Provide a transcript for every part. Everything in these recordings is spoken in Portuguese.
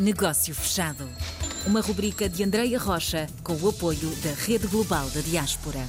Negócio Fechado. Uma rubrica de Andreia Rocha com o apoio da Rede Global da Diaspora.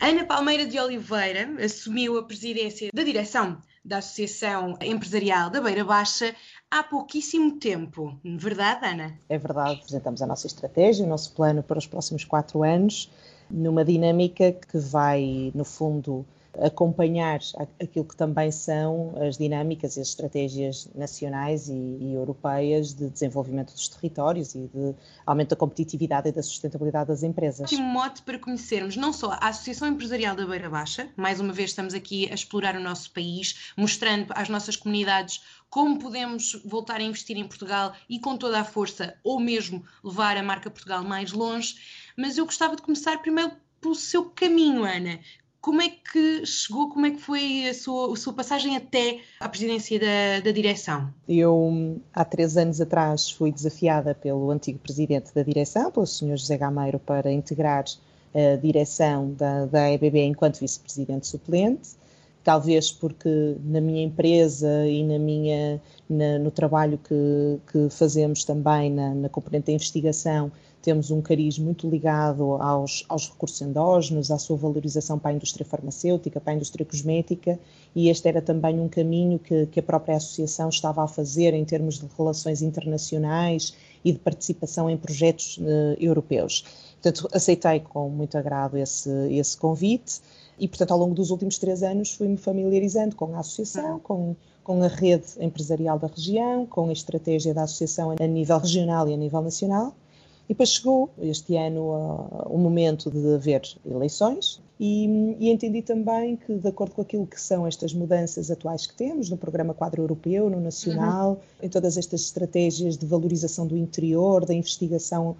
Ana Palmeira de Oliveira assumiu a presidência da direção da Associação Empresarial da Beira Baixa há pouquíssimo tempo. Verdade, Ana? É verdade. Apresentamos a nossa estratégia, o nosso plano para os próximos quatro anos, numa dinâmica que vai, no fundo, acompanhar aquilo que também são as dinâmicas e as estratégias nacionais e, e, europeias de desenvolvimento dos territórios e de aumento da competitividade e da sustentabilidade das empresas. Um mote para conhecermos não só a Associação Empresarial da Beira Baixa, mais uma vez estamos aqui a explorar o nosso país, mostrando às nossas comunidades como podemos voltar a investir em Portugal e com toda a força, ou mesmo levar a marca Portugal mais longe. Mas eu gostava de começar primeiro pelo seu caminho, Ana. Como é que chegou, como é que foi a sua, a sua passagem até à presidência da, da direção? Eu, há três anos atrás, fui desafiada pelo antigo presidente da direção, pelo Sr. José Gameiro, para integrar a direção da, da EBB enquanto vice-presidente suplente talvez porque na minha empresa e na minha, na, no trabalho que, que fazemos também na, na, componente da investigação, temos um cariz muito ligado aos, aos recursos endógenos, à sua valorização para a indústria farmacêutica, para a indústria cosmética, e este era também um caminho que, que a própria associação estava a fazer em termos de relações internacionais e de participação em projetos uh, europeus. Portanto, aceitei com muito agrado esse, esse convite e, portanto, ao longo dos últimos três anos fui-me familiarizando com a associação, ah. com, com a rede empresarial da região, com a estratégia da associação a nível regional e a nível nacional. E depois chegou este ano uh, o momento de haver eleições e, e, entendi também que, de acordo com aquilo que são estas mudanças atuais que temos no Programa Quadro Europeu, no Nacional, uhum. em todas estas estratégias de valorização do interior, da investigação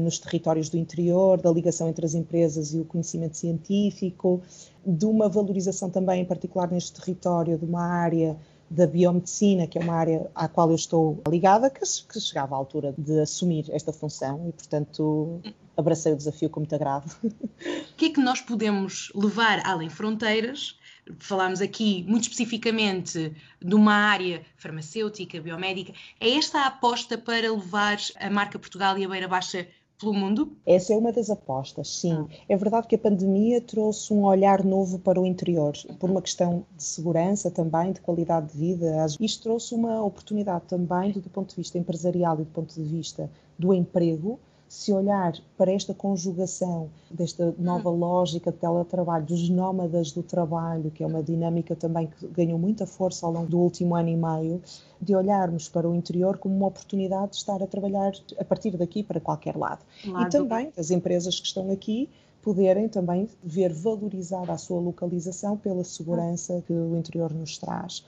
nos territórios do interior, da ligação entre as empresas e o conhecimento científico, de uma valorização também, em particular neste território, de uma área da biomedicina, que é uma área à qual eu estou ligada, que, que chegava à altura de assumir esta função e, portanto, abracei o desafio com muito agrado. O que é que nós podemos levar além fronteiras? Falámos aqui muito especificamente de uma área farmacêutica, biomédica. É esta a aposta para levar a marca Portugal e a Beira Baixa pelo mundo? Essa é uma das apostas, sim. Ah. É verdade que a pandemia trouxe um olhar novo para o interior, por uma questão de segurança também, de qualidade de vida. Isto trouxe uma oportunidade também, do ponto de vista empresarial e do ponto de vista do emprego, se olhar para esta conjugação desta nova hum. lógica de teletrabalho, dos nómadas do trabalho, que é uma dinâmica também que ganhou muita força ao longo do último ano e meio, de olharmos para o interior como uma oportunidade de estar a trabalhar a partir daqui para qualquer lado. lado. E também as empresas que estão aqui poderem também ver valorizada a sua localização pela segurança que o interior nos traz.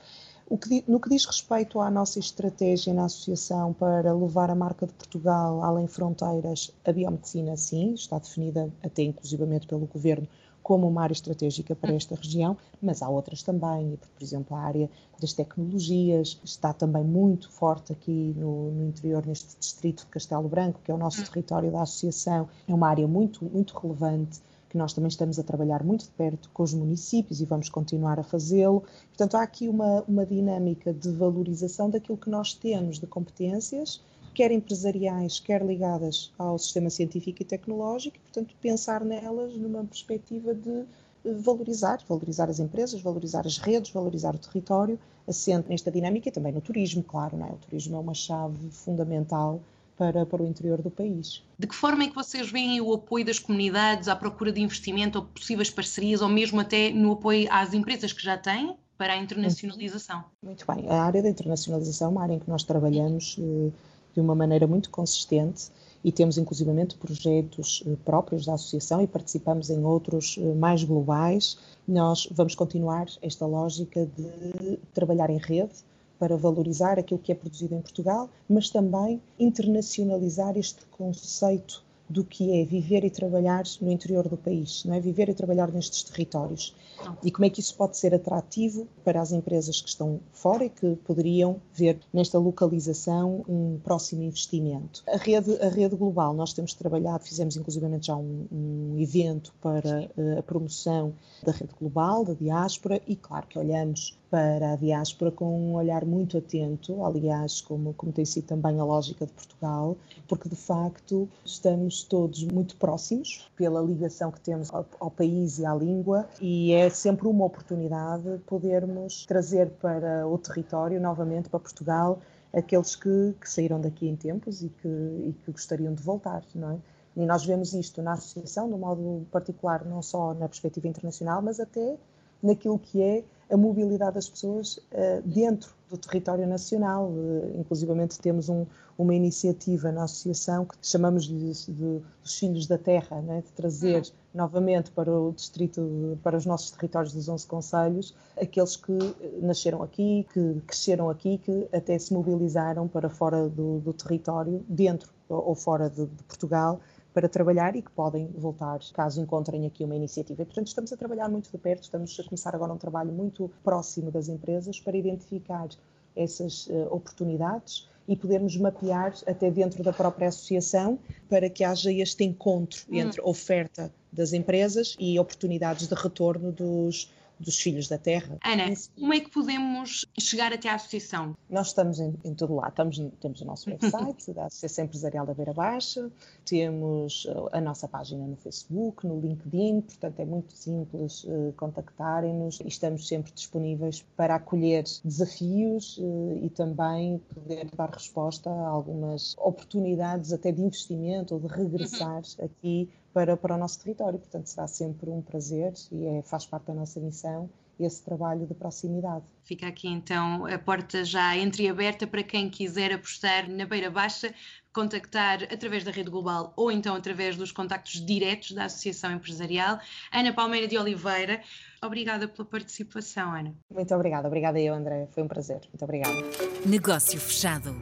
Que, no que diz respeito à nossa estratégia na associação para levar a marca de Portugal além fronteiras, a biomedicina, sim, está definida até inclusivamente pelo Governo como uma área estratégica para esta região, mas há outras também, por exemplo, a área das tecnologias está também muito forte aqui no, no interior, neste distrito de Castelo Branco, que é o nosso território da associação, é uma área muito, muito relevante que nós também estamos a trabalhar muito de perto com os municípios e vamos continuar a fazê-lo. Portanto, há aqui uma, uma dinâmica de valorização daquilo que nós temos de competências, quer empresariais, quer ligadas ao sistema científico e tecnológico, e, portanto, pensar nelas numa perspectiva de valorizar, valorizar as empresas, valorizar as redes, valorizar o território, assente nesta dinâmica e também no turismo, claro, não é? O turismo é uma chave fundamental para, para o interior do país. De que forma é que vocês veem o apoio das comunidades à procura de investimento ou possíveis parcerias, ou mesmo até no apoio às empresas que já têm para a internacionalização? Muito bem. A área da internacionalização é uma área em que nós trabalhamos eh, de uma maneira muito consistente e temos inclusivamente projetos eh, próprios da associação e participamos em outros eh, mais globais. Nós vamos continuar esta lógica de trabalhar em rede, para valorizar aquilo que é produzido em Portugal, mas também internacionalizar este conceito do que é viver e trabalhar no interior do país, não é? Viver e trabalhar nestes territórios. E como é que isso pode ser atrativo para as empresas que estão fora e que poderiam ver nesta localização um próximo investimento. A rede, a rede global, nós temos trabalhado, fizemos inclusivamente já um, um evento para uh, a promoção da rede global, da diáspora, e claro que olhamos para a diáspora com um olhar muito atento, aliás, como, como tem sido também a lógica de Portugal, porque de facto estamos todos muito próximos pela ligação que temos ao, ao país e à língua e é sempre uma oportunidade podermos trazer para o território, novamente para Portugal, aqueles que, que saíram daqui em tempos e que, e que gostariam de voltar, não é? E nós vemos isto na associação, de um modo particular, não só na perspectiva internacional, mas até naquilo que é a mobilidade das pessoas uh, dentro do território nacional. Uh, inclusivamente temos um, uma iniciativa na associação que chamamos de, de, dos Filhos da Terra, né? de trazer uhum. novamente para o distrito, para os nossos territórios dos 11 conselhos, aqueles que nasceram aqui, que cresceram aqui, que até se mobilizaram para fora do, do território, dentro ou fora de, de Portugal, para trabalhar e que podem voltar caso encontrem aqui uma iniciativa. E, portanto, estamos a trabalhar muito de perto, estamos a começar agora um trabalho muito próximo das empresas para identificar essas uh, oportunidades e podermos mapear até dentro da própria associação para que haja este encontro hum. entre oferta das empresas e oportunidades de retorno dos, dos filhos da terra. Ana, como é que podemos chegar até à associação? Nós estamos em, em todo lado. Estamos, temos o nosso website da Associação Empresarial da Beira Baixa, temos uh, a nossa página no Facebook, no LinkedIn, portanto é muito simples uh, contactarem-nos e estamos sempre disponíveis para acolher desafios uh, e também poder dar resposta a algumas oportunidades até de investimento ou de regressar uhum. aqui para, para o nosso território. Portanto, será sempre um prazer e é, faz parte da nossa missão esse trabalho de proximidade. Fica aqui então a porta já entreaberta para quem quiser apostar na Beira Baixa, contactar através da rede global ou então através dos contactos diretos da Associação Empresarial. Ana Palmeira de Oliveira, obrigada pela participação, Ana. Muito obrigada, obrigada eu, André, foi um prazer. Muito obrigada. Negócio fechado.